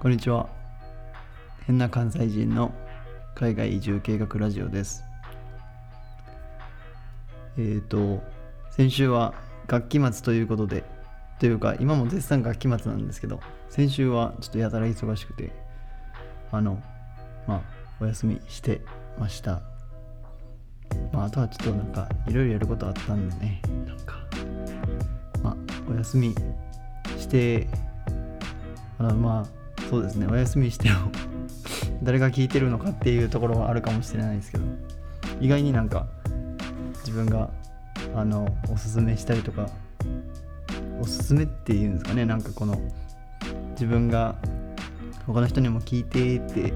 こんにちは。変な関西人の海外移住計画ラジオです。えっ、ー、と先週は学期末ということでというか今も絶賛学期末なんですけど先週はちょっとやたら忙しくてあのまあお休みしてました。まああとはちょっとなんかいろいろやることあったんでねなんかまあお休みしてあのまあそうですね。お休みしても 誰が聞いてるのかっていうところはあるかもしれないですけど意外になんか自分があのおすすめしたりとかおすすめっていうんですかね。なんかこの自分が他の人にも聞いてって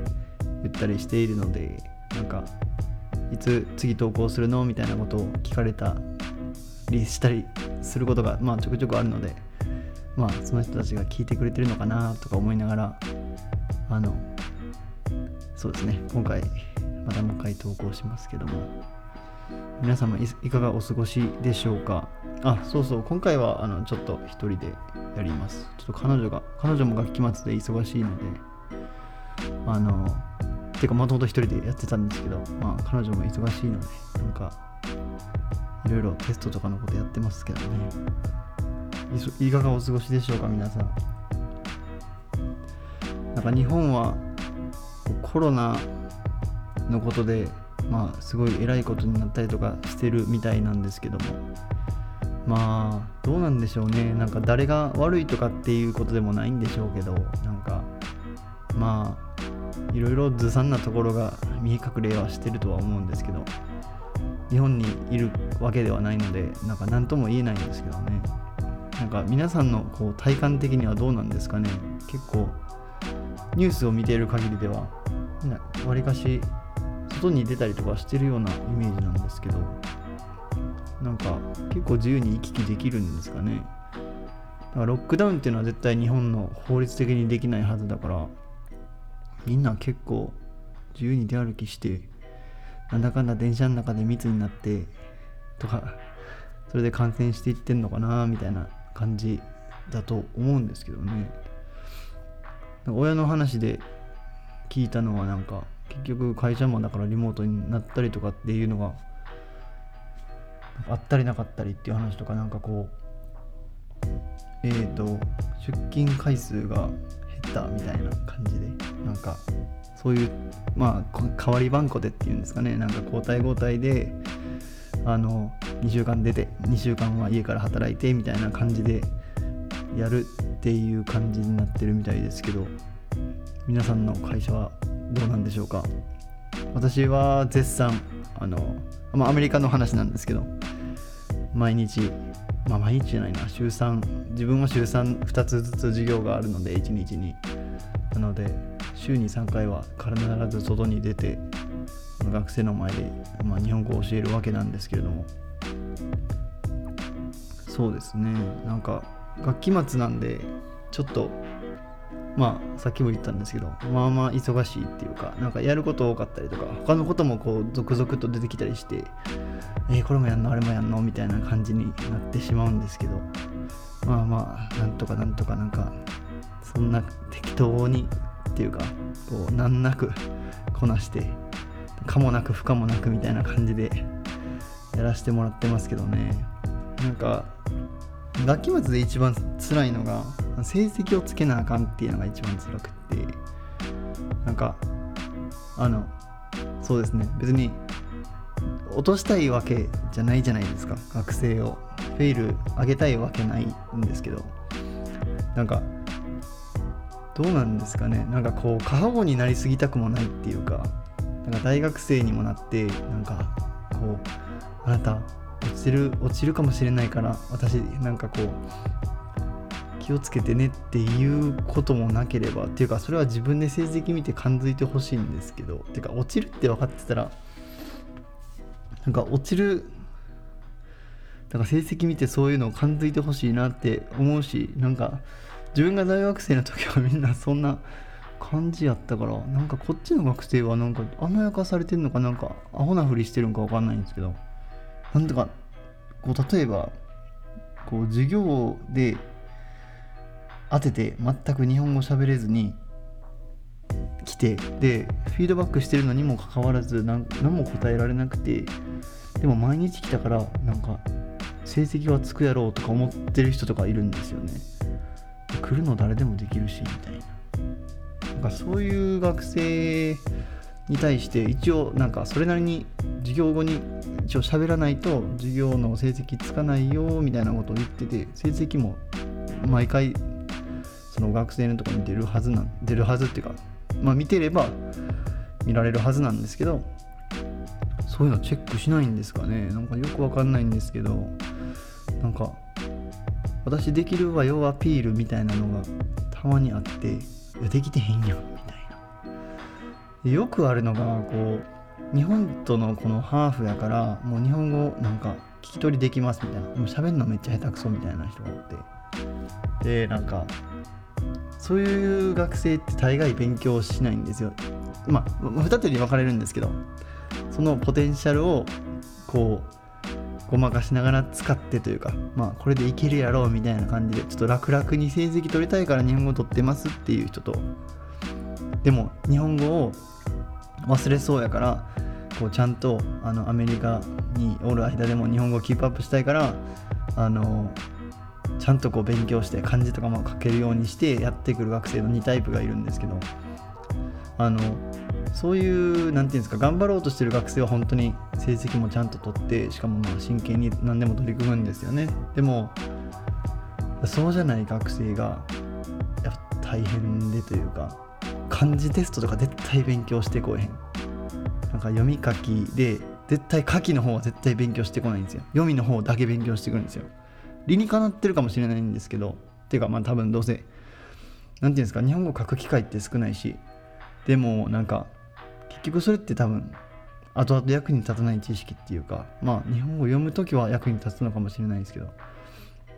言ったりしているのでなんかいつ次投稿するの？みたいなことを聞かれたりしたりすることがまあちょくちょくあるのでまあその人たちが聞いてくれてるのかなとか思いながらあのそうですね今回またもう一回投稿しますけども。皆様いかがお過ごしでしょうか？あそうそう今回はあのちょっと一人でやります。ちょっと彼女が彼女も学期末で忙しいのであのてかもともと一人でやってたんですけどまあ彼女も忙しいのでなんかいろいろテストとかのことやってますけどね。いかがお過ごしでしょうか皆さん。なんか日本はコロナのことでまあすごい偉いことになったりとかしてるみたいなんですけども。まあどうなんでしょうね。なんか誰が悪いとかっていうことでもないんでしょうけどなんかまあいろいろずさんなところが見え隠れはしてるとは思うんですけど日本にいるわけではないのでなんか何とも言えないんですけどね。なんか皆さんのこう体感的にはどうなんですかね。結構ニュースを見ている限りではわりかし外に出たりとかしてるようなイメージなんですけどなんか結構自由に行き来できるんですかね。だからロックダウンっていうのは絶対日本の法律的にできないはずだからみんな結構自由に出歩きしてなんだかんだ電車の中で密になってとかそれで感染していってんのかなみたいな感じだと思うんですけどね。親の話で聞いたのはなんか結局会社もだからリモートになったりとかっていうのがあったりなかったりっていう話とかなんかこうえっ、ー、と出勤回数が減ったみたいな感じでなんかそういうまあ代わり番号でっていうんですかね。なんか交代交代であの2週間出て2週間は家から働いてみたいな感じでやるっていう感じになってるみたいですけど皆さんの会社はどうなんでしょうか？私は絶賛あの、まあ、アメリカの話なんですけど毎日まあ毎日じゃないな週3自分は週32つずつ授業があるので1日に。なので週に3回は必ず外に出て学生の前で、まあ、日本語を教えるわけなんですけれども。そうですね。なんか学期末なんでちょっとまあさっきも言ったんですけどまあまあ忙しいっていうかなんかやること多かったりとか他のこともこう続々と出てきたりしてえー、これもやんの？あれもやんの？みたいな感じになってしまうんですけどまあまあなんとかなんとかなんかそんな適当にっていうかこう難なくこなして可もなく不可もなくみたいな感じでやらせてもらってますけどね。なんか学期末で一番辛いのが成績をつけなあかんっていうのが一番辛くって。なんかあのそうですね。別に落としたいわけじゃないじゃないですか。学生を。フェイル上げたいわけないんですけど。なんかどうなんですかね。なんかこう過保護になりすぎたくもないっていうか。なんか大学生にもなってなんかこうあなた落ちる落ちるかもしれないから私なんかこう気をつけてねっていうこともなければっていうかそれは自分で成績見て感づいてほしいんですけどてか落ちるって分かってたらなんか落ちるだか成績見てそういうのを感づいてほしいなって思うしなんか自分が大学生の時はみんなそんな感じやったからなんかこっちの学生はなんか甘やかされてんのかなんかアホなふりしてるんか分かんないんですけどなんとかこう例えばこう授業で当てて全く日本語喋れずに来てでフィードバックしてるのにもかかわらず何も答えられなくてでも毎日来たからなんか成績はつくやろうとか思ってる人とかいるんですよね。来るの誰でもできるしみたいな。かそういう学生に対して一応なんかそれなりに授業後に一応喋らないと授業の成績つかないよみたいなことを言ってて成績も毎回その学生のとこに出るはずなん出るはずっていうかまあ見てれば見られるはずなんですけどそういうのチェックしないんですかね。なんかよくわかんないんですけどなんか私できるわよアピールみたいなのがたまにあっていやできてへんやんみたいな。よくあるのがこう日本とのこのハーフやからもう日本語なんか聞き取りできますみたいな。でも喋るのめっちゃ下手くそみたいな人がおって。でなんかそういう学生って大概勉強しないんですよ。まあ二手に分かれるんですけどそのポテンシャルをこうごまかしながら使ってというかまあこれでいけるやろうみたいな感じでちょっと楽々に成績取りたいから日本語取ってますっていう人とでも日本語を忘れそうやからこうちゃんとあのアメリカにおる間でも日本語をキープアップしたいからあのちゃんとこう勉強して漢字とかも書けるようにしてやってくる学生の2タイプがいるんですけどあのそういう何て言うんですか頑張ろうとしてる学生は本当に成績もちゃんと取ってしかもまあ真剣に何でも取り組むんですよね。でもそうじゃない学生がやっぱ大変でというか漢字テストとか絶対勉強してこえへん。なんか読み書きで絶対書きの方は絶対勉強してこないんですよ。読みの方だけ勉強してくるんですよ。理にかなってるかもしれないんですけどていうかまあ多分どうせ何て言うんですか日本語書く機会って少ないしでもなんか結局それって多分後々役に立たない知識っていうかまあ日本語を読む時は役に立つのかもしれないですけど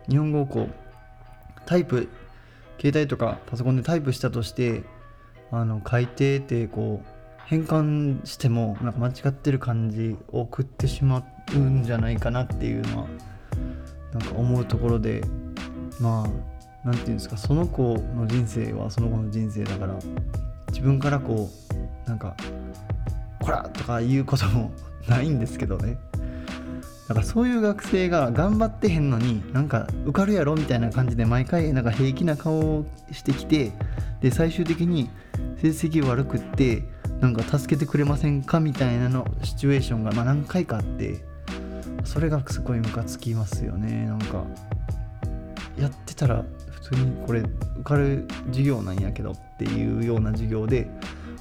日本語をこうタイプ携帯とかパソコンでタイプしたとしてあの書いててこう変換してもなんか間違ってる感じを送ってしまうんじゃないかなっていうのはなんか思うところでまあ何て言うんですかその子の人生はその子の人生だから自分からこうなんか「こら!」とか言うことも ないんですけどねだからそういう学生が頑張ってへんのになんか受かるやろみたいな感じで毎回なんか平気な顔をしてきてで最終的に成績悪くってなんか助けてくれませんかみたいなのシチュエーションがま何回かあってそれがすごいムカつきますよねなんかやってたら普通にこれ受かる授業なんやけどっていうような授業で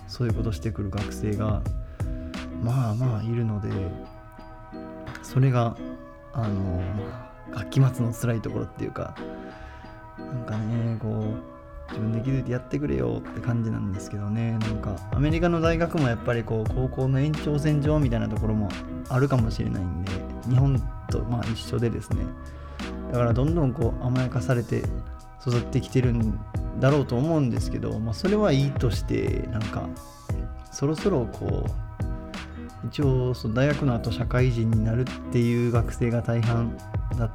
そういうことしてくる学生がまあまあいるのでそれがあの学期末の辛いところっていうかなんかねこう自分で気づいてやってくれよって感じなんですけどね。なんかアメリカの大学もやっぱりこう高校の延長線上みたいなところもあるかもしれないんで日本とまあ一緒でですね。だからどんどんこう甘やかされて育ってきてるんだろうと思うんですけど、まあ、それはいいとしてなんかそろそろこう一応その大学の後社会人になるっていう学生が大半だ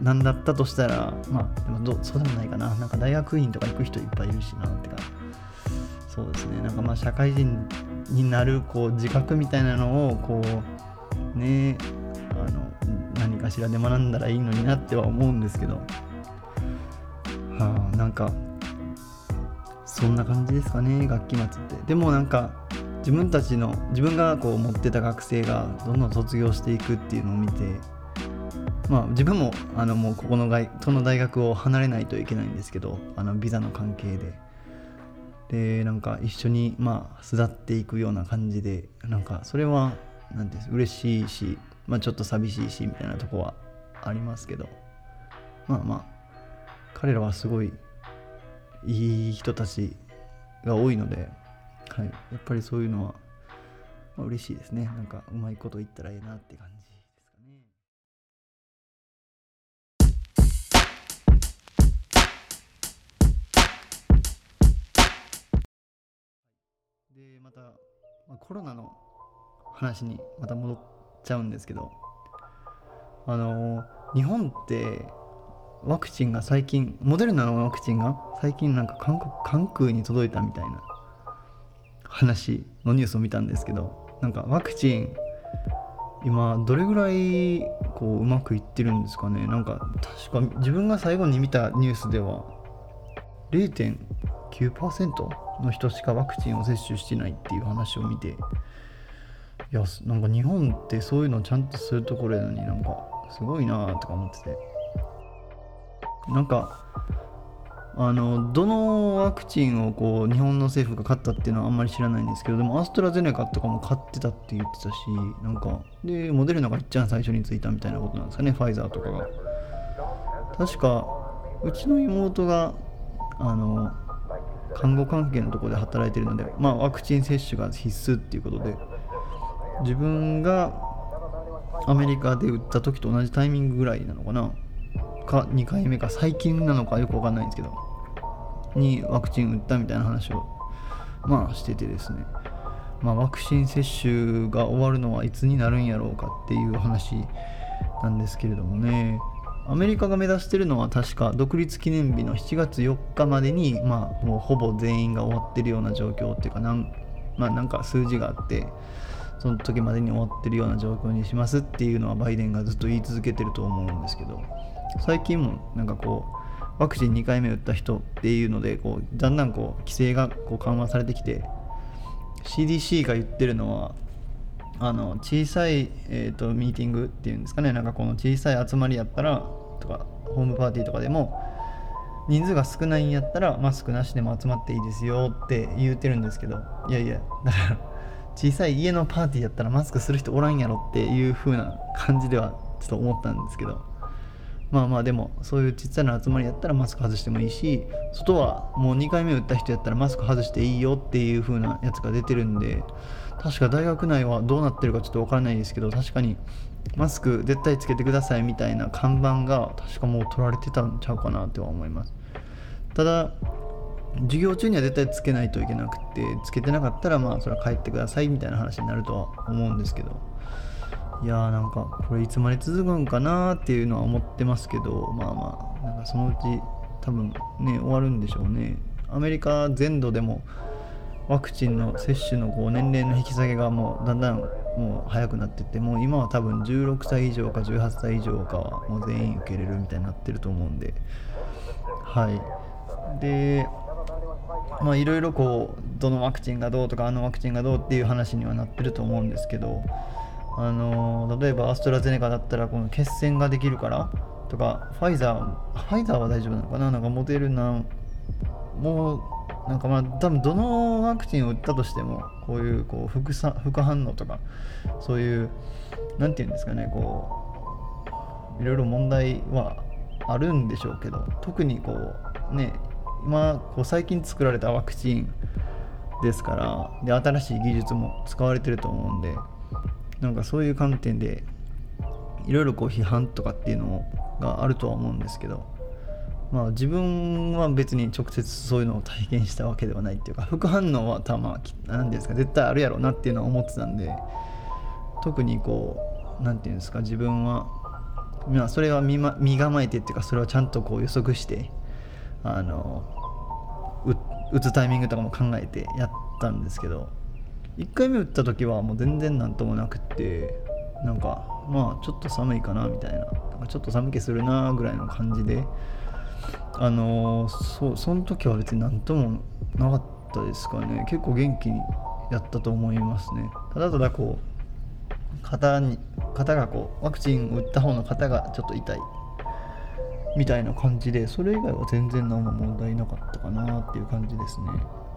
なんだったとしたらまあでもどそうでもないかな。なんか大学院とか行く人いっぱいいるしなってか。そうですね。なんかまあ社会人になるこう自覚みたいなのをこうねあの何かしらで学んだらいいのになっては思うんですけど。はあなんかそんな感じですかね学期末って。でもなんか自分たちの自分がこう持ってた学生がどんどん卒業していくっていうのを見てまあ自分もあのもうここの外この大学を離れないといけないんですけどあのビザの関係で。でなんか一緒にまあ巣立っていくような感じでなんかそれは何て言うんです嬉しいしまあちょっと寂しいしみたいなとこはありますけど。まあまあ彼らはすごいいい人たちが多いので、はい、やっぱりそういうのは、まあ、嬉しいですね。なんかうまいこと言ったらええなって感じですかね。でまた、まあ、コロナの話にまた戻っちゃうんですけどあの日本ってワクチンが最近モデルナのワクチンが最近なんか韓国関空に届いたみたいな話のニュースを見たんですけどなんかワクチン今どれぐらいこううまくいってるんですかね？なんか確か自分が最後に見たニュースでは0.9%の人しかワクチンを接種してないっていう話を見ていやなんか日本ってそういうのちゃんとするところやのになんかすごいなとか思ってて。なんかあのどのワクチンをこう日本の政府が買ったっていうのはあんまり知らないんですけどでもアストラゼネカとかも買ってたって言ってたしなんかでモデルナがいっちゃん最初についたみたいなことなんですかねファイザーとかが。確かうちの妹があの看護関係のところで働いてるので、まあ、ワクチン接種が必須っていうことで自分がアメリカで打った時と同じタイミングぐらいなのかな。か2回目か最近なのかよく分かんないんですけどにワクチン打ったみたいな話をまあしててですね。まあ、ワクチン接種が終わるのはいつになるんやろうかっていう話なんですけれどもね。アメリカが目指してるのは確か独立記念日の7月4日までにまあもうほぼ全員が終わってるような状況っていうかなんまあなんか数字があってその時までに終わってるような状況にしますっていうのはバイデンがずっと言い続けてると思うんですけど。最近もなんかこうワクチン2回目打った人っていうのでこうだんだんこう規制がこう緩和されてきて CDC が言ってるのはあの小さい、えーと、ミーティングっていうんですかね。なんかこの小さい集まりやったらとかホームパーティーとかでも人数が少ないんやったらマスクなしでも集まっていいですよって言うてるんですけどいやいやだから小さい家のパーティーやったらマスクする人おらんやろっていう風な感じではちょっと思ったんですけどまあまあでもそういうちっちゃな集まりやったらマスク外してもいいし外はもう2回目打った人やったらマスク外していいよっていう風なやつが出てるんで確か大学内はどうなってるかちょっとわからないですけど確かにマスク絶対つけてくださいみたいな看板が確かもう取られてたんちゃうかなとは思います。ただ授業中には絶対つけないといけなくてつけてなかったらまあそれは帰ってくださいみたいな話になるとは思うんですけど。いやーなんかこれいつまで続くんかなっていうのは思ってますけどまあまあなんかそのうち多分ね終わるんでしょうね。アメリカ全土でもワクチンの接種のこう年齢の引き下げがもうだんだんもう早くなってってもう今は多分16歳以上か18歳以上かはもう全員受けれるみたいになってると思うんで。はい。でまあいろいろこうどのワクチンがどうとかあのワクチンがどうっていう話にはなってると思うんですけどあの例えばアストラゼネカだったらこの血栓ができるからとかファイザーファイザーは大丈夫なのかな？なんかモデルナもうなんかまあ多分どのワクチンを打ったとしてもこういうこう副さ副反応とかそういう何て言うんですかねこういろいろ問題はあるんでしょうけど特にこうね今こう最近作られたワクチンですからで新しい技術も使われてると思うんでなんかそういう観点でいろいろこう批判とかっていうのがあるとは思うんですけどまあ自分は別に直接そういうのを体験したわけではないっていうか副反応はたま何ですか絶対あるやろうなっていうのは思ってたんで特にこう何て言うんですか自分はまあそれは身,、ま、身構えてっていうかそれはちゃんとこう予測してあの打つタイミングとかも考えてやったんですけど1回目打った時はもう全然なんともなくってなんかまあちょっと寒いかなみたいななんかちょっと寒気するなぐらいの感じであのー、そその時は別になんともなかったですかね。結構元気にやったと思いますね。ただただこう肩に肩がこうワクチンを打った方の肩がちょっと痛いみたいな感じでそれ以外は全然何も問題なかったかなっていう感じですね。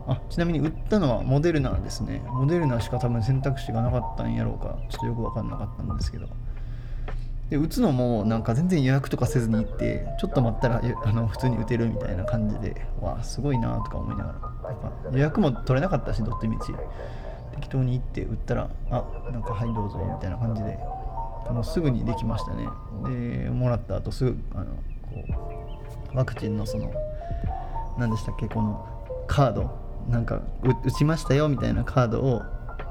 あちなみに売ったのはモデルナですね。モデルナしか多分選択肢がなかったんやろうか。ちょっとよく分かんなかったんですけど。で打つのもなんか全然予約とかせずに行ってちょっと待ったらあの普通に打てるみたいな感じでわあすごいなとか思いながらなんか予約も取れなかったしどっちみち。適当に行って打ったらあなんかはいどうぞみたいな感じでもうすぐにできましたね。でもらった後すぐあのこうワクチンのその何でしたっけこのカードなんか打ちましたよみたいなカードを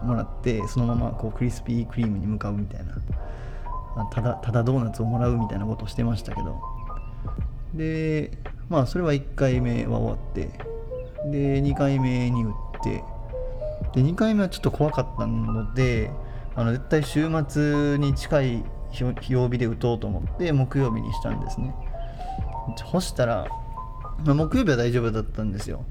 もらってそのままこうクリスピークリームに向かうみたいな。ただただドーナツをもらうみたいなことをしてましたけど。でまあそれは1回目は終わって。で2回目に打って。で2回目はちょっと怖かったのであの絶対週末に近い曜日で打とうと思って木曜日にしたんですね。そしたら、まあ、木曜日は大丈夫だったんですよ。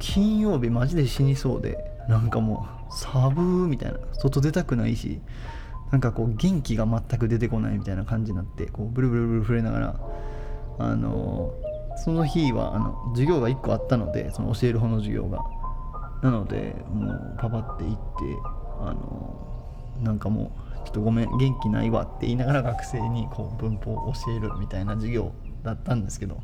金曜日マジで死にそうでなんかもうサブーみたいな外出たくないしなんかこう元気が全く出てこないみたいな感じになってこうブルブルブル震えながらあのその日はあの授業が1個あったのでその教える方の授業が。なのでもうパパって行ってあのなんかもうちょっとごめん元気ないわって言いながら学生にこう文法を教えるみたいな授業だったんですけど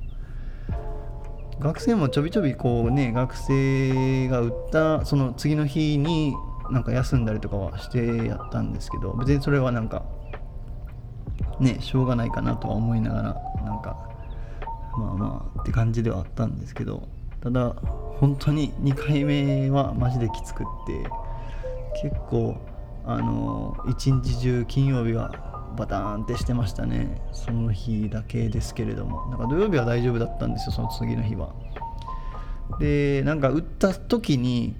学生もちょびちょびこうね学生が売ったその次の日になんか休んだりとかはしてやったんですけど別にそれはなんかねしょうがないかなとは思いながらなんかまあまあって感じではあったんですけどただ本当に2回目はマジできつくって結構あの一日中金曜日はバターンってしてましたね。その日だけですけれども。なんか土曜日は大丈夫だったんですよその次の日は。でなんか打った時に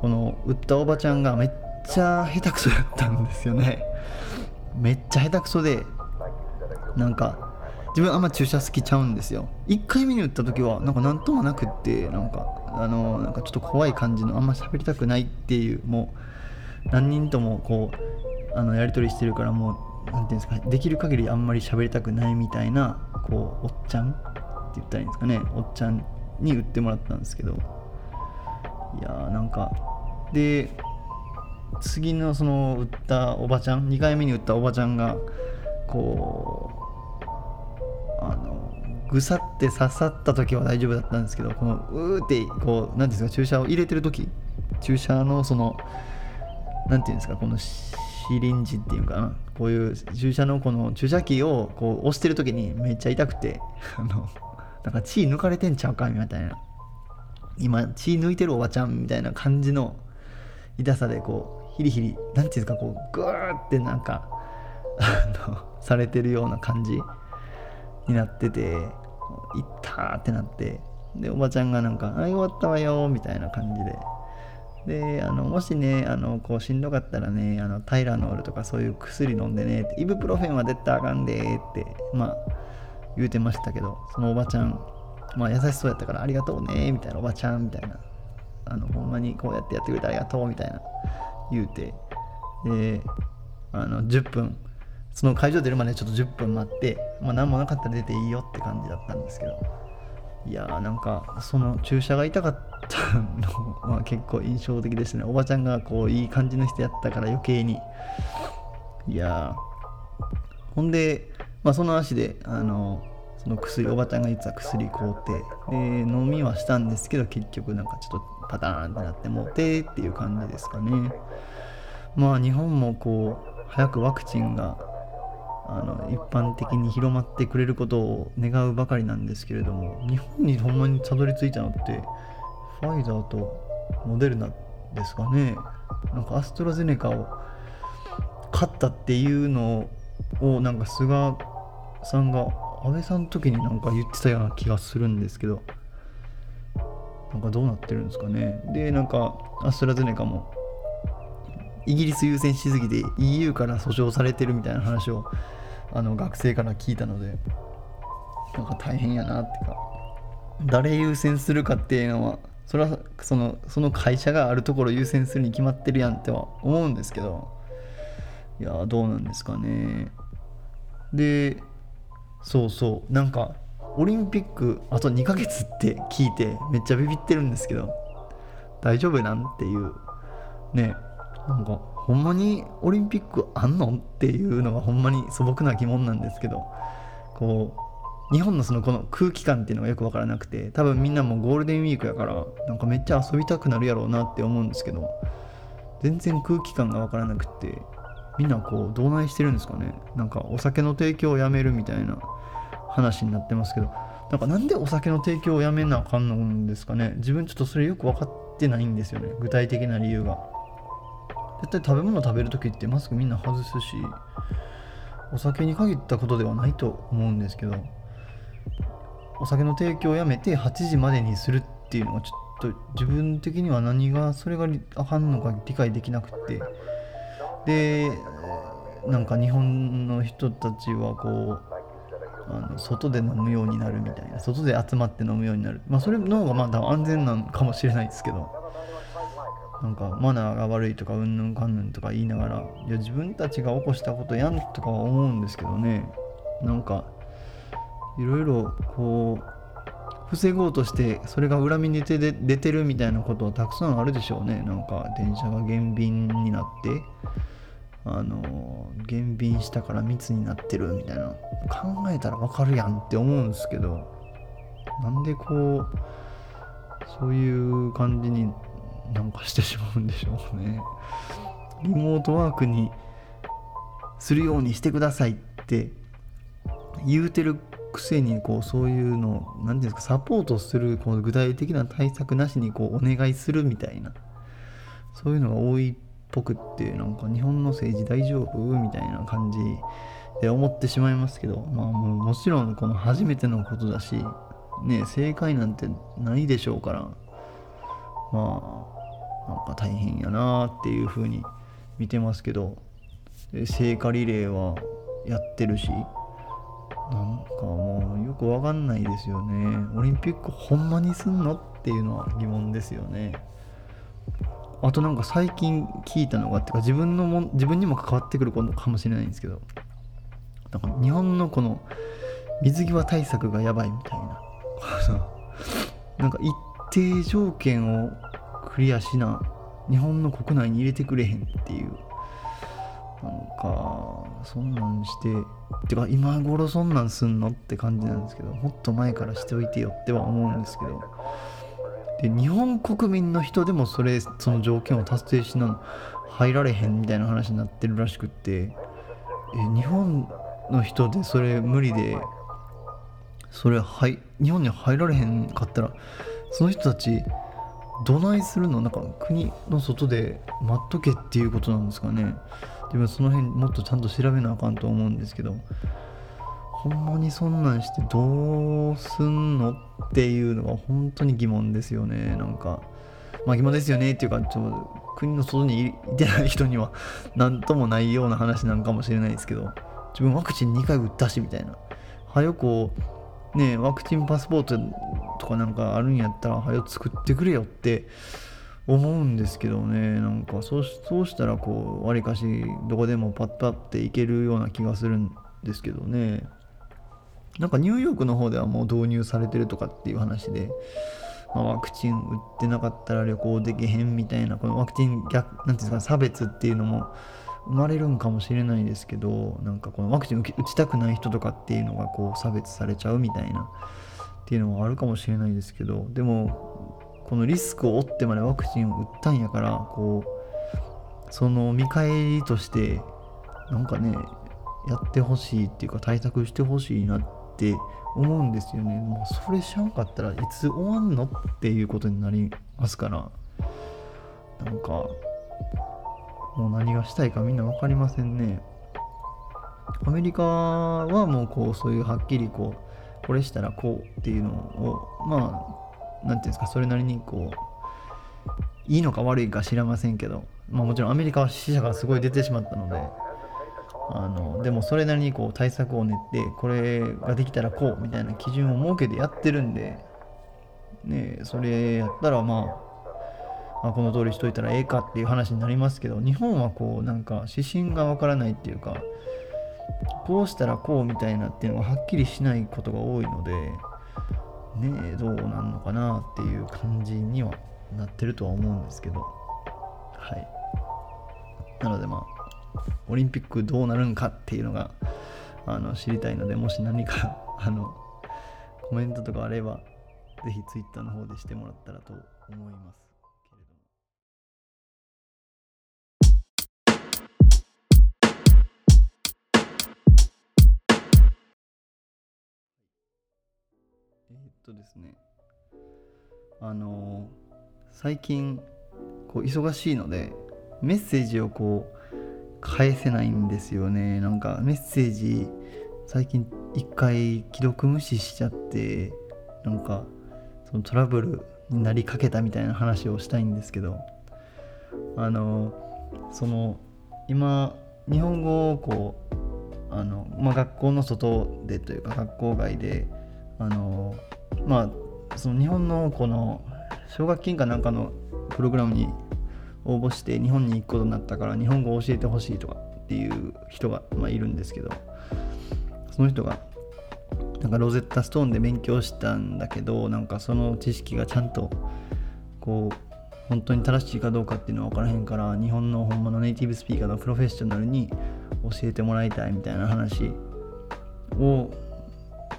この打ったおばちゃんがめっちゃ下手くそだったんですよね。めっちゃ下手くそでなんか自分あんま注射好きちゃうんですよ。1回目に打った時はなんか何ともなくってなんかあのなんかちょっと怖い感じのあんま喋りたくないっていうもう何人ともこうあのやり取りしてるからもう何ていうんですかできる限りあんまり喋りたくないみたいなこうおっちゃん？って言ったらいいんですかね。おっちゃんに打ってもらったんですけど。いやーなんか。で次のその打ったおばちゃん？2回目に打ったおばちゃんがこうあのぐさって刺さった時は大丈夫だったんですけどこのうーってこう何ですか注射を入れてる時？注射のその何て言うんですかこのシリンジっていうかな？こういう注射のこの注射器をこう押してる時にめっちゃ痛くて あのなんか血抜かれてんちゃうかみたいな今血抜いてるおばちゃんみたいな感じの痛さでこうヒリヒリ何て言うんですかこうグーってなんか あのされてるような感じになってて「行った!」ってなってでおばちゃんがなんか「あ終わったわよ」みたいな感じで。であのもしねあのこうしんどかったらねあのタイラノールとかそういう薬飲んでねイブプロフェンは絶対あかんでってまあ言うてましたけどそのおばちゃんまあ優しそうやったからありがとうねみたいなおばちゃんみたいな。あのほんまにこうやってやってくれてありがとうみたいな言うて。であの10分その会場出るまでちょっと10分待って、まあ、何もなかったら出ていいよって感じだったんですけど。いやーなんかその注射が痛かったのは結構印象的ですね。おばちゃんがこういい感じの人やったから余計に。いやほんで、まあ、その足であのその薬おばちゃんが言ってた薬買うてで飲みはしたんですけど結局なんかちょっとパターンってなってもうてっていう感じですかね。まあ日本もこう早くワクチンがあの一般的に広まってくれることを願うばかりなんですけれども日本にほんまにたどり着いたのってファイザーとモデルナですかね。なんかアストラゼネカを勝ったっていうのをなんか菅さんが安倍さんの時になんか言ってたような気がするんですけどなんかどうなってるんですかね。でなんかアストラゼネカもイギリス優先しすぎて EU から訴訟されてるみたいな話をあの学生から聞いたのでなんか大変やなってか誰優先するかっていうのはそれはそのその会社があるところ優先するに決まってるやんっては思うんですけどいやどうなんですかね。でそうそうなんかオリンピックあと2ヶ月って聞いてめっちゃビビってるんですけど大丈夫なんっていうねなんかほんまにオリンピックあんの？っていうのがほんまに素朴な疑問なんですけどこう日本のそのこの空気感っていうのがよく分からなくて多分みんなもゴールデンウィークやからなんかめっちゃ遊びたくなるやろうなって思うんですけど全然空気感が分からなくてみんなこうどうないしてるんですかね？なんかお酒の提供をやめるみたいな話になってますけどなんかなんでお酒の提供をやめなあかんのですかね？自分ちょっとそれよく分かってないんですよね具体的な理由が。絶対食べ物食べる時ってマスクみんな外すしお酒に限ったことではないと思うんですけどお酒の提供をやめて8時までにするっていうのがちょっと自分的には何がそれがあかんのか理解できなくて。でなんか日本の人たちはこうあの外で飲むようになるみたいな外で集まって飲むようになる。まあそれの方がまだ安全なのかもしれないですけど。なんかマナーが悪いとかうんぬんかんぬんとか言いながらいや自分たちが起こしたことやんとか思うんですけどね。なんかいろいろこう防ごうとしてそれが恨みに出て出てるみたいなことはたくさんあるでしょうね。なんか電車が減便になってあの減便したから密になってるみたいな。考えたらわかるやんって思うんですけどなんでこうそういう感じになんかしてしまうんでしょうね。リモートワークにするようにしてくださいって言うてるくせにこうそういうの何ていうんですかサポートするこう具体的な対策なしにこうお願いするみたいな。そういうのが多いっぽくってなんか日本の政治大丈夫みたいな感じで思ってしまいますけど。まあもうもちろんこの初めてのことだしね正解なんてないでしょうから。まあなんか大変やなっていう風に見てますけど聖火リレーはやってるしなんかもうよくわかんないですよね。オリンピックほんまにすんのっていうのは疑問ですよね。あとなんか最近聞いたのがってか自分のも自分にも関わってくることかもしれないんですけどなんか日本のこの水際対策がやばいみたいな。なんか一定条件をクリアしな日本の国内に入れてくれへんっていう。なんかそんなんしててか今頃そんなんすんのって感じなんですけどもっと前からしておいてよっては思うんですけど。で日本国民の人でもそれその条件を達成しな入られへんみたいな話になってるらしくって。え日本の人でそれ無理でそれはい日本に入られへんかったらその人たちどないするの？なんか国の外で待っとけっていうことなんですかね。でもその辺もっとちゃんと調べなあかんと思うんですけど。ほんまにそんなんしてどうすんのっていうのが本当に疑問ですよね。なんかまあ疑問ですよねっていうかちょ国の外にいてない人には 何ともないような話なんかもしれないですけど。自分ワクチン2回打ったしみたいな。はよこうねワクチンパスポートとかなんかあるんやったらはよ作ってくれよって思うんですけどね。なんかそうそうしたらこうわりかしどこでもパッパっていけるような気がするんですけどね。なんかニューヨークの方ではもう導入されてるとかっていう話で、まあ、ワクチン打ってなかったら旅行できへんみたいなこのワクチン逆なんていうんですか差別っていうのも生まれるんかもしれないですけどなんかこのワクチン打ちたくない人とかっていうのがこう差別されちゃうみたいなっていうのもあるかもしれないですけどでもこのリスクを負ってまでワクチンを打ったんやからこうその見返りとしてなんかねやってほしいっていうか対策してほしいなって思うんですよね。もうそれしゃんかったらいつ終わんのっていうことになりますからなんかもう何がしたいかみんな分かりませんね。アメリカはもうこうそういうはっきりこうこれしたらこうっていうのをまあ何て言うんですかそれなりにこういいのか悪いか知らませんけど、まあ、もちろんアメリカは死者がすごい出てしまったのであのでもそれなりにこう対策を練ってこれができたらこうみたいな基準を設けてやってるんで、ね、それやったらまあ、あ、この通りしといたらええかっていう話になりますけど日本はこうなんか指針がわからないっていうかこうしたらこうみたいなっていうのがはっきりしないことが多いのでねどうなんのかなっていう感じにはなってるとは思うんですけど。はい。なのでまあオリンピックどうなるんかっていうのがあの知りたいのでもし何か あのコメントとかあればぜひ Twitter の方でしてもらったらと思います。とですねあの、最近こう忙しいのでメッセージをこう返せないんですよね。なんかメッセージ最近一回既読無視しちゃってなんかそのトラブルになりかけたみたいな話をしたいんですけどあのその今日本語をこうあの、まあ、学校の外でというか学校外であのまあその日本のこの奨学金かなんかのプログラムに応募して日本に行くことになったから日本語を教えてほしいとかっていう人が、まあ、いるんですけどその人がなんか Rosetta Stone で勉強したんだけどなんかその知識がちゃんとこう本当に正しいかどうかっていうのは分からへんから日本の本物ネイティブスピーカーのプロフェッショナルに教えてもらいたいみたいな話を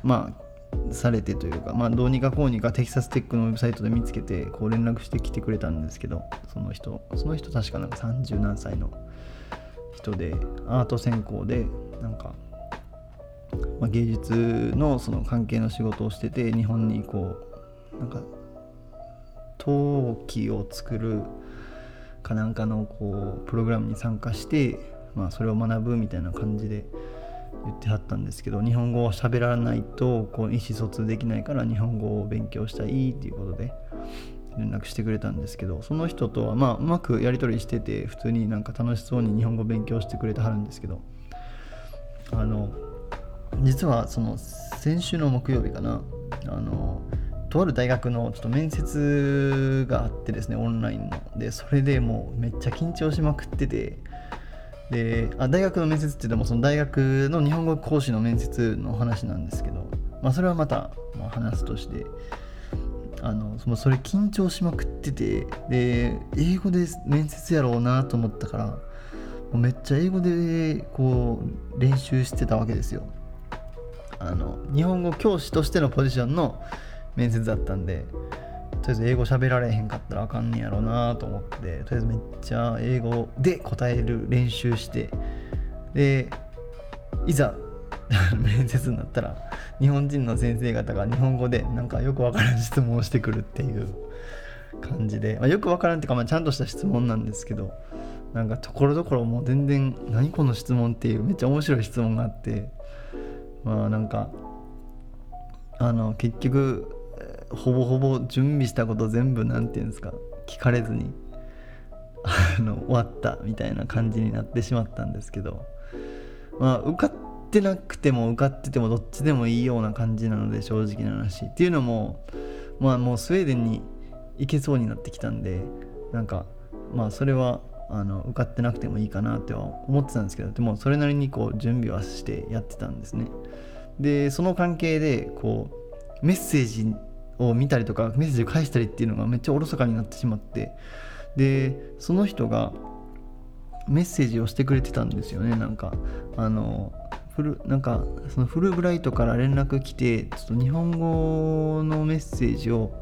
まあされてというか、まあ、どうにかこうにか Texas Tech のウェブサイトで見つけてこう連絡してきてくれたんですけどその人その人確かなんか30何歳の人でアート専攻でなんかまあ、芸術のその関係の仕事をしてて日本にこうなんか陶器を作るかなんかのこうプログラムに参加して、まあ、それを学ぶみたいな感じで言ってはったんですけど日本語を喋らないとこう意思疎通できないから日本語を勉強したいっていうことで連絡してくれたんですけどその人とはまあうまくやり取りしてて普通になんか楽しそうに日本語勉強してくれてはるんですけどあの実はその先週の木曜日かなあのとある大学のちょっと面接があってですねオンラインの。でそれでもうめっちゃ緊張しまくっててであ大学の面接って言ってもその大学の日本語講師の面接の話なんですけど、まあ、それはまた、まあ、話すとしてあのそのそれ緊張しまくっててで英語で面接やろうなと思ったからめっちゃ英語でこう練習してたわけですよ。あの日本語教師としてのポジションの面接だったんでとりあえず英語喋られへんかったらあかんねやろうなと思ってとりあえずめっちゃ英語で答える練習してでいざ 面接になったら日本人の先生方が日本語でなんかよくわからん質問をしてくるっていう感じで、まあ、よくわからんっていうか、まあ、ちゃんとした質問なんですけどなんかところどころもう全然何この質問っていうめっちゃ面白い質問があってまあなんかあの結局ほぼほぼ準備したこと全部何て言うんですか聞かれずにあの終わったみたいな感じになってしまったんですけどまあ受かってなくても受かっててもどっちでもいいような感じなので正直な話。っていうのもまあもうスウェーデンに行けそうになってきたんでなんかまあそれはあの受かってなくてもいいかなっては思ってたんですけどでもそれなりにこう準備はしてやってたんですね。でその関係でこうメッセージを見たりとかメッセージを返したりっていうのがめっちゃおろそかになってしまってでその人がメッセージをしてくれてたんですよね。なんかあのフルなんかそのフルブライトから連絡来てちょっと日本語のメッセージを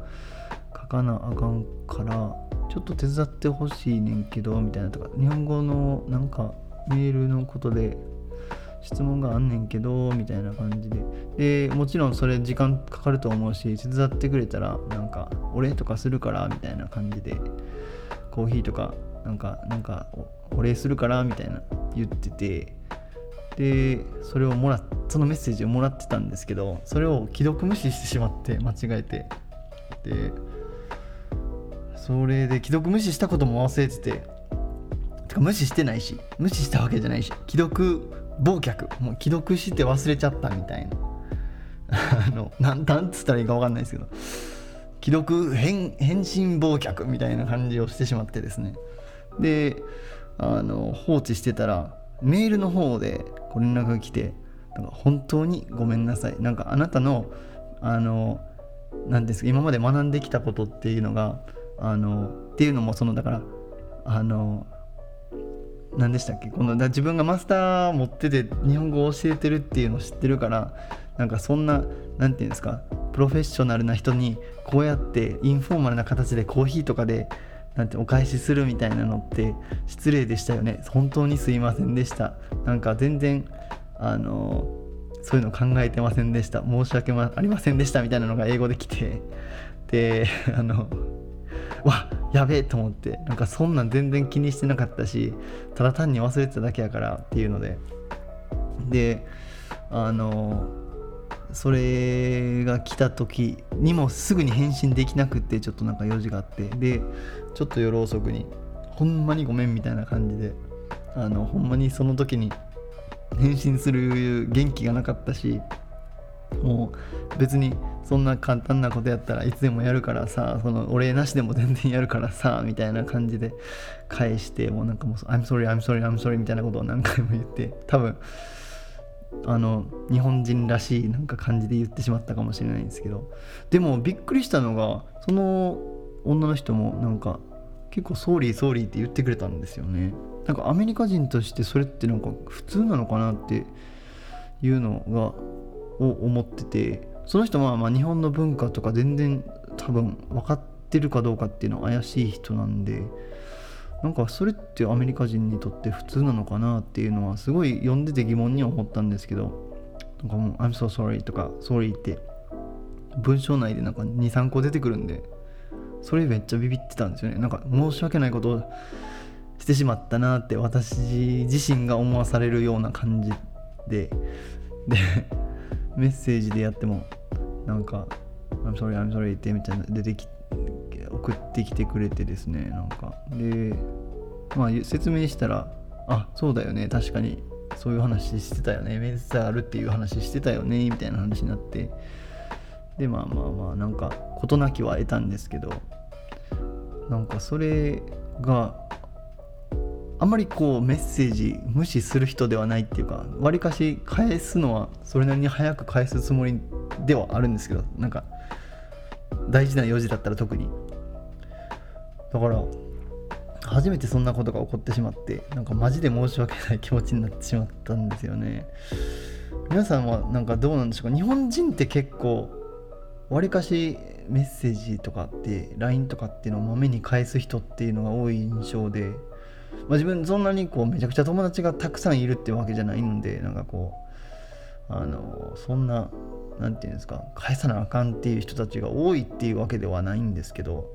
書かなあかんからちょっと手伝ってほしいねんけどみたいなとか日本語のなんかメールのことで質問があんねんけどみたいな感じで。でもちろんそれ時間かかると思うし手伝ってくれたらなんかお礼とかするからみたいな感じで。コーヒーとかなんかなんかお礼するからみたいな言ってて。でそれをもらっそのメッセージをもらってたんですけどそれを既読無視してしまって間違えて。でそれで既読無視したことも忘れてて。てか無視してないし無視したわけじゃないし既読忘却。もう既読して忘れちゃったみたいな。あのなんなんつったらいいか分かんないですけど。既読返信忘却みたいな感じをしてしまってですね。であの放置してたらメールの方でご連絡が来てなんか本当にごめんなさい。なんかあなたのあの何ですか今まで学んできたことっていうのがあのっていうのもそのだからあの何でしたっけ？この自分がマスター持ってて日本語を教えてるっていうのを知ってるからなんかそんな何て言うんですか？プロフェッショナルな人にこうやってインフォーマルな形でコーヒーとかでなんてお返しするみたいなのって失礼でしたよね。本当にすいませんでした。なんか全然あのそういうの考えてませんでした。申し訳ありませんでしたみたいなのが英語で来て。であのわやべえと思ってなんかそんなん全然気にしてなかったしただ単に忘れてただけやからっていうので。であのそれが来た時にもすぐに返信できなくってちょっとなんか用事があって。でちょっと夜遅くにほんまにごめんみたいな感じであのほんまにその時に返信する元気がなかったしもう別にそんな簡単なことやったらいつでもやるからさそのお礼なしでも全然やるからさみたいな感じで返してもうなんかもう「I'm sorry I'm sorry I'm sorry」みたいなことを何回も言って多分あの日本人らしいなんか感じで言ってしまったかもしれないんですけどでもびっくりしたのがその女の人もなんか結構「ソーリーソーリー」って言ってくれたんですよね。なんかアメリカ人としてそれってなんか普通なのかなっていうのがを思っててその人はまあ日本の文化とか全然多分分かってるかどうかっていうのは怪しい人なんでなんかそれってアメリカ人にとって普通なのかなっていうのはすごい読んでて疑問には思ったんですけどなんかもう「I'm so sorry」とか「sorry」って文章内でなんか23個出てくるんでそれめっちゃビビってたんですよね。なんか申し訳ないことをしてしまったなって私自身が思わされるような感じで。でメッセージでやってもなんか「I'm sorry I'm sorry」ってめっちゃ出てき送ってきてくれてですねなんか。でまあ説明したら「あそうだよね確かに。そういう話してたよね面接あるっていう話してたよね」みたいな話になって。でまあまあまあなんか事なきは得たんですけどなんかそれがあんまりこうメッセージ無視する人ではないっていうかわりかし返すのはそれなりに早く返すつもりではあるんですけどなんか大事な用事だったら特に。だから初めてそんなことが起こってしまってなんかマジで申し訳ない気持ちになってしまったんですよね。皆さんはなんかどうなんでしょうか。日本人って結構わりかしメッセージとかって LINE とかっていうのをまめに返す人っていうのが多い印象で。まあ、自分そんなにこうめちゃくちゃ友達がたくさんいるってわけじゃないのでなんかこうあのそんな何て言うんですか返さなあかんっていう人たちが多いっていうわけではないんですけど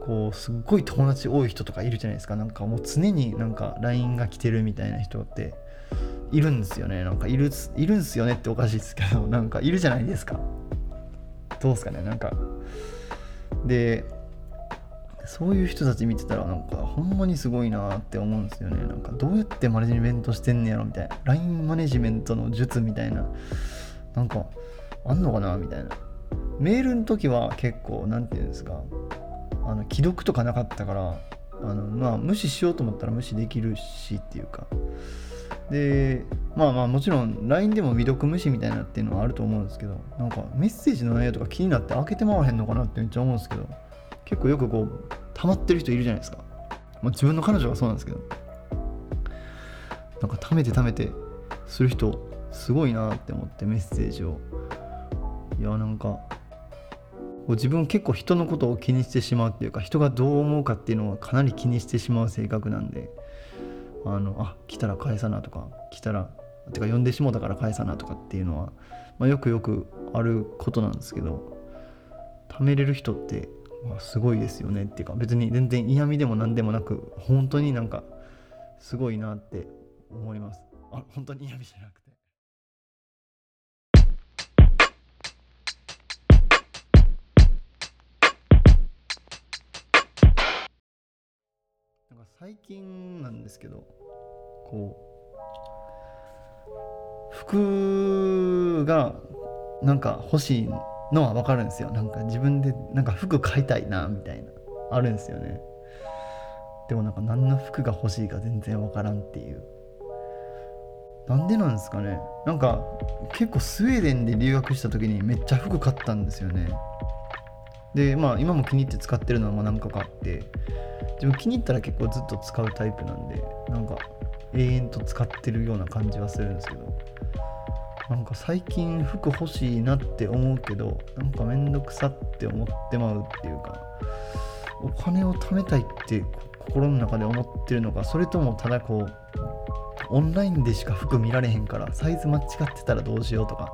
こうすっごい友達多い人とかいるじゃないですか。なんかもう常になんか LINE が来てるみたいな人っているんですよね。なんかいるいるんすよねっておかしいですけどなんかいるじゃないですか。どうすかね。なんかでそういう人たち見てたらなんかほんまにすごいなって思うんですよね。なんかどうやってマネジメントしてんねやろみたいな。LINE マネジメントの術みたいな。なんかあんのかなみたいな。メールの時は結構何て言うんですか。あの既読とかなかったからあのまあ無視しようと思ったら無視できるしっていうか。でまあまあもちろん LINE でも未読無視みたいなっていうのはあると思うんですけどなんかメッセージの内容とか気になって開けてまわへんのかなってめっちゃ思うんですけど。結構よくこう溜まってる人いるじゃないですか、まあ、自分の彼女がそうなんですけど。なんか貯めて貯めてする人すごいなって思ってメッセージを。いやなんか自分結構人のことを気にしてしまうっていうか人がどう思うかっていうのをかなり気にしてしまう性格なんで。あのあ来たら返さなとか来たらてか呼んでしもうたから返さなとかっていうのは、まあ、よくよくあることなんですけど。貯めれる人ってまあ、すごいですよねっていうか別に全然嫌味でも何でもなく本当になんかすごいなって思います。あ本当に嫌味じゃなくて。なんか最近なんですけどこう服がなんか欲しいのは分かるんですよ。なんか自分でなんか服買いたいなみたいな。あるんですよね。でもなんか何の服が欲しいか全然分からんっていう。なんでなんですかね。なんか結構スウェーデンで留学した時にめっちゃ服買ったんですよね。でまあ今も気に入って使ってるのはま何個かあって。自分気に入ったら結構ずっと使うタイプなんでなんか永遠と使ってるような感じはするんですけど。なんか最近服欲しいなって思うけどなんかめんどくさって思ってまうっていうかお金を貯めたいって心の中で思ってるのかそれともただこうオンラインでしか服見られへんからサイズ間違ってたらどうしようとか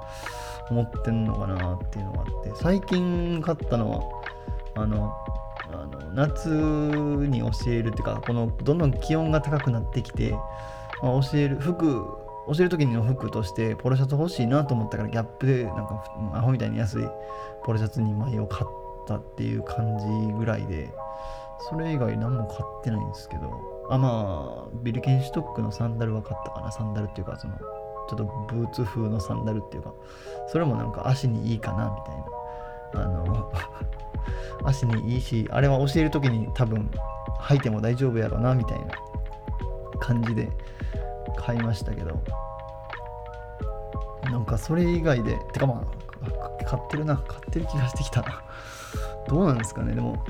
思ってんのかなっていうのがあって最近買ったのはあのあの夏に教えるっていうかこのどんどん気温が高くなってきて、まあ、教える服教える時の服としてポロシャツ欲しいなと思ったからギャップでなんかアホみたいに安いポロシャツ2枚を買ったっていう感じぐらいでそれ以外何も買ってないんですけどあまあビルケンシュトックのサンダルは買ったかなサンダルっていうかそのちょっとブーツ風のサンダルっていうかそれもなんか足にいいかなみたいなあの 足にいいしあれは教える時に多分履いても大丈夫やろなみたいな感じで買いましたけどなんかそれ以外でてかまあ買ってるな買ってる気がしてきたな。どうなんですかね。でも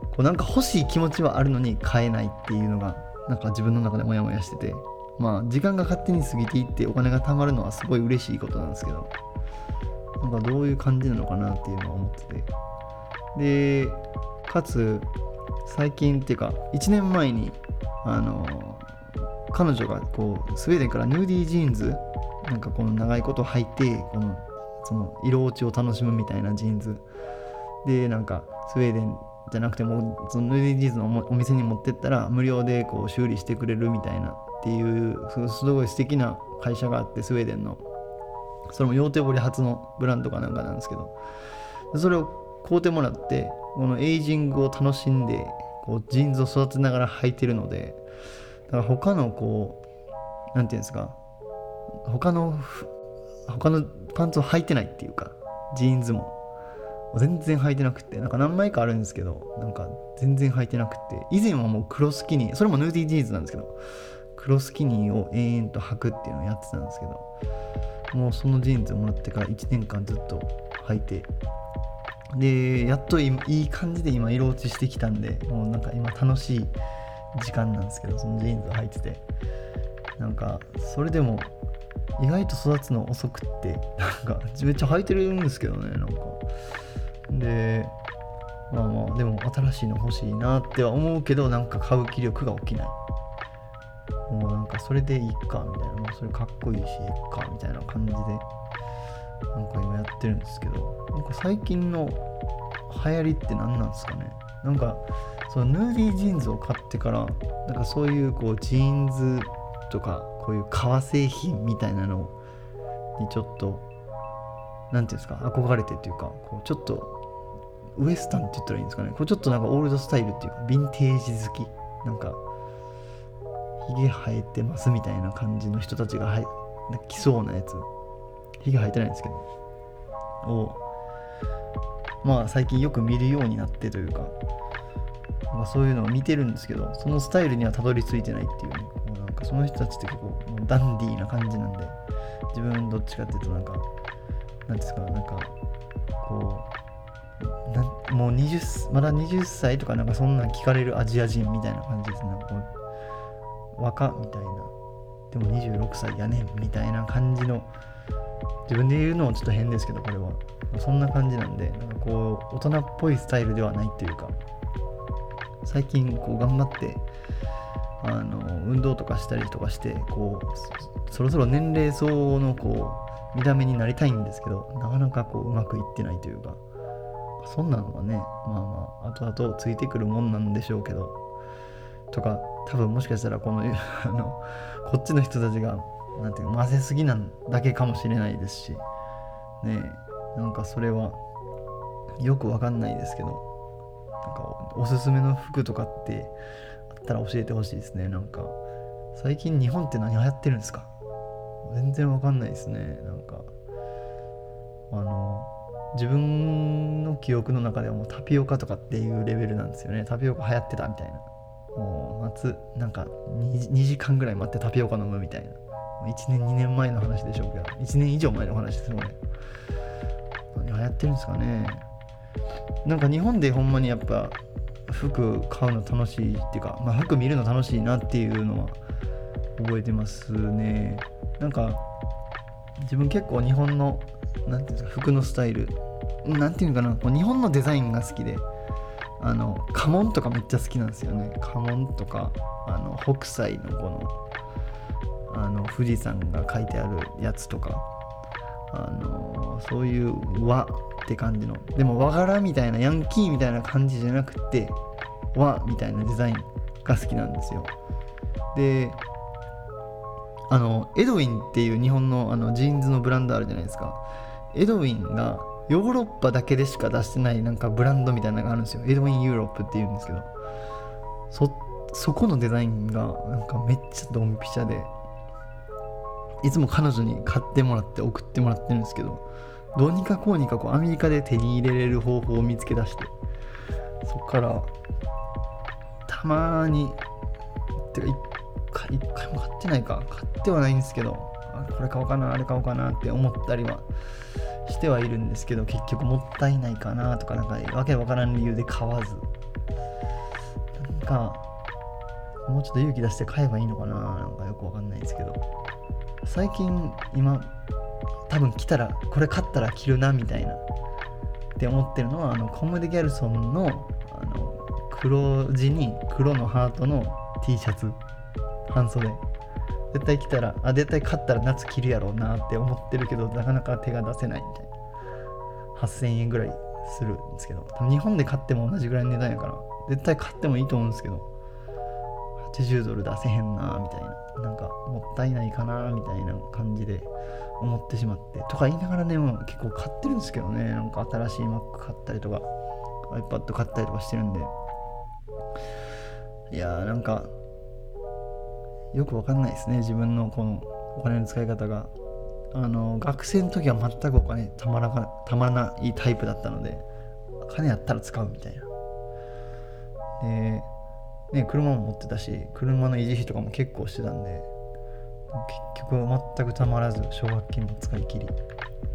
こうなんか欲しい気持ちはあるのに買えないっていうのがなんか自分の中でモヤモヤしててまあ時間が勝手に過ぎていってお金が貯まるのはすごい嬉しいことなんですけどなんかどういう感じなのかなっていうのは思ってて。でかつ最近っていうか1年前にあの彼女がこうスウェーデンから Nudie Jeans なんかこの長いこと履いてこのその色落ちを楽しむみたいなジーンズ。でなんかスウェーデンじゃなくてもその Nudie Jeans のお店に持ってったら無料でこう修理してくれるみたいなっていうすごい素敵な会社があってスウェーデンの。それも両手彫り初のブランドかなんかなんですけど。それを買うてもらってこのエイジングを楽しんでこうジーンズを育てながら履いてるのでだから他のこう何て言うんですか他の他のパンツを履いてないっていうかジーンズも。全然履いてなくてなんか何枚かあるんですけどなんか全然履いてなくて以前はもう黒スキニーそれも Nudie Jeans なんですけど黒スキニーを延々と履くっていうのをやってたんですけどもうそのジーンズをもらってから1年間ずっと履いてでやっといい感じで今色落ちしてきたんでもうなんか今楽しい時間なんですけどそのジーンズ履いててなんかそれでも意外と育つの遅くってなんかめっちゃ履いてるんですけどねなんか。でまあまあでも新しいの欲しいなっては思うけどなんか買う気力が起きない。もうなんかそれでいいかみたいなもうそれかっこいいしいいかみたいな感じでなんか今やってるんですけどなんか最近の流行りって何なんですかね。なんかその Nudie Jeans を買ってからなんかそういうこうジーンズとかこういう革製品みたいなのにちょっと何ていうんですか憧れてっていうかこうちょっとウエスタンって言ったらいいんですかね。こうちょっとなんかオールドスタイルっていうかヴィンテージ好き。なんかひげ生えてますみたいな感じの人たちが来そうなやつ。ひげ生えてないんですけど。をまあ最近よく見るようになってというか、まあ、そういうのを見てるんですけどそのスタイルにはたどり着いてないっていうね。もうなんかその人たちって結構もうダンディーな感じなんで自分どっちかっていうとなんかなんですかなんかこうなもう20まだ20歳とかなんかそんなん聞かれるアジア人みたいな感じですね。こう若みたいな。でも26歳やねんみたいな感じの自分で言うのもちょっと変ですけどこれは。そんな感じなんでなんかこう大人っぽいスタイルではないっていうか。最近こう頑張ってあの運動とかしたりとかしてこうそろそろ年齢相応のこう見た目になりたいんですけどなかなかこううまくいってないというかそんなのはねまあまあ後々ついてくるもんなんでしょうけどとか多分もしかしたらこの あのこっちの人たちがなんていうか混ぜすぎなんだけかもしれないですしねなんかそれはよくわかんないですけどなんかおすすめの服とかってあったら教えてほしいですね。なんか最近日本って何流行ってるんですか？全然わかんないですね。なんかあの自分の記憶の中ではもうタピオカとかっていうレベルなんですよね。タピオカ流行ってたみたいな。もう夏なんか 2, 2時間ぐらい待ってタピオカ飲むみたいな。1年2年前の話でしょうけど。1年以上前の話ですよね。何流行ってるんですかね。なんか日本でほんまにやっぱ服買うの楽しいっていうか、まあ、服見るの楽しいなっていうのは覚えてますね。なんか自分結構日本のなんていうんですか服のスタイルなんていうのかなこう日本のデザインが好きであの家紋とかめっちゃ好きなんですよね。家紋とかあの北斎のこのあの富士山が書いてあるやつとか。あのそういう和って感じの。でも和柄みたいなヤンキーみたいな感じじゃなくて和みたいなデザインが好きなんですよ。であのエドウィンっていう日本のあのジーンズのブランドあるじゃないですか。エドウィンがヨーロッパだけでしか出してないなんかブランドみたいなのがあるんですよ。 Edwin Europe っていうんですけど。そそこのデザインがなんかめっちゃドンピシャで。いつも彼女に買ってもらって送ってもらってるんですけどどうにかこうにかこうアメリカで手に入れれる方法を見つけ出してそっからたまにてか一回一回も買ってないか。買ってはないんですけどこれ買おうかなあれ買おうかなって思ったりはしてはいるんですけど結局もったいないかなとかなんかわけわからん理由で買わず。なんかもうちょっと勇気出して買えばいいのかななんかよくわかんないですけど。最近今多分来たらこれ買ったら着るなみたいな。って思ってるのはあのコム・デ・ギャルソンのあの黒地に黒のハートの T シャツ。半袖。絶対着たらあ絶対買ったら夏着るやろうなって思ってるけどなかなか手が出せないみたいな。8000円ぐらいするんですけど。日本で買っても同じぐらいの値段やから絶対買ってもいいと思うんですけど。80ドル出せへんなみたいななんかもったいないかなみたいな感じで思ってしまってとか言いながらねもう結構買ってるんですけどねなんか新しい Mac 買ったりとか iPad 買ったりとかしてるんで。いやーなんかよくわかんないですね自分のこのお金の使い方が。あの学生の時は全くお金たまらかたまらないタイプだったので金やったら使うみたいな。でね車も持ってたし車の維持費とかも結構してたんで結局全くたまらず奨学金も使い切り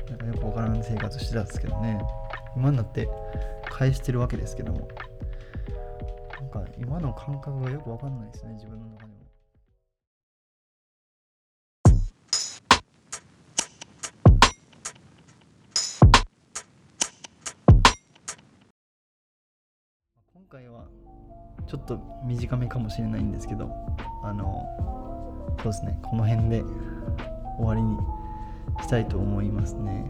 なんかよくわからん生活してたんですけどね。今になって返してるわけですけども。なんか今の感覚がよくわかんないですね自分の中で。回はちょっと短めかもしれないんですけどあのそうですねこの辺で終わりにしたいと思いますね。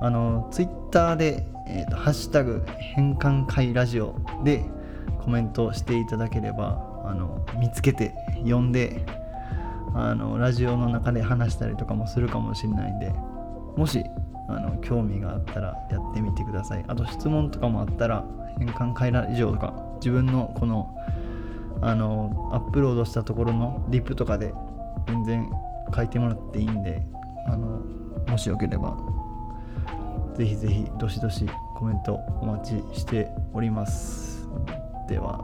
あのツイッターで、えーと「ハッシュタグ変換会ラジオ」でコメントしていただければあの見つけて読んであのラジオの中で話したりとかもするかもしれないんでもしあの興味があったらやってみてください。あと質問とかもあったら変換会ラジオとか自分のこのあのアップロードしたところのリップとかで全然書いてもらっていいんであのもしよければぜひぜひどしどしコメントお待ちしております。では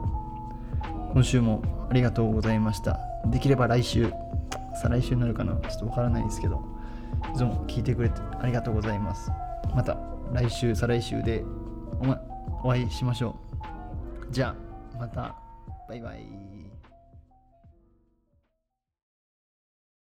今週もありがとうございました。できれば来週再来週になるかな？ちょっとわからないですけどいつも聞いてくれてありがとうございます。また来週再来週でお,、ま、お会いしましょう。じゃあまた。バイバイ。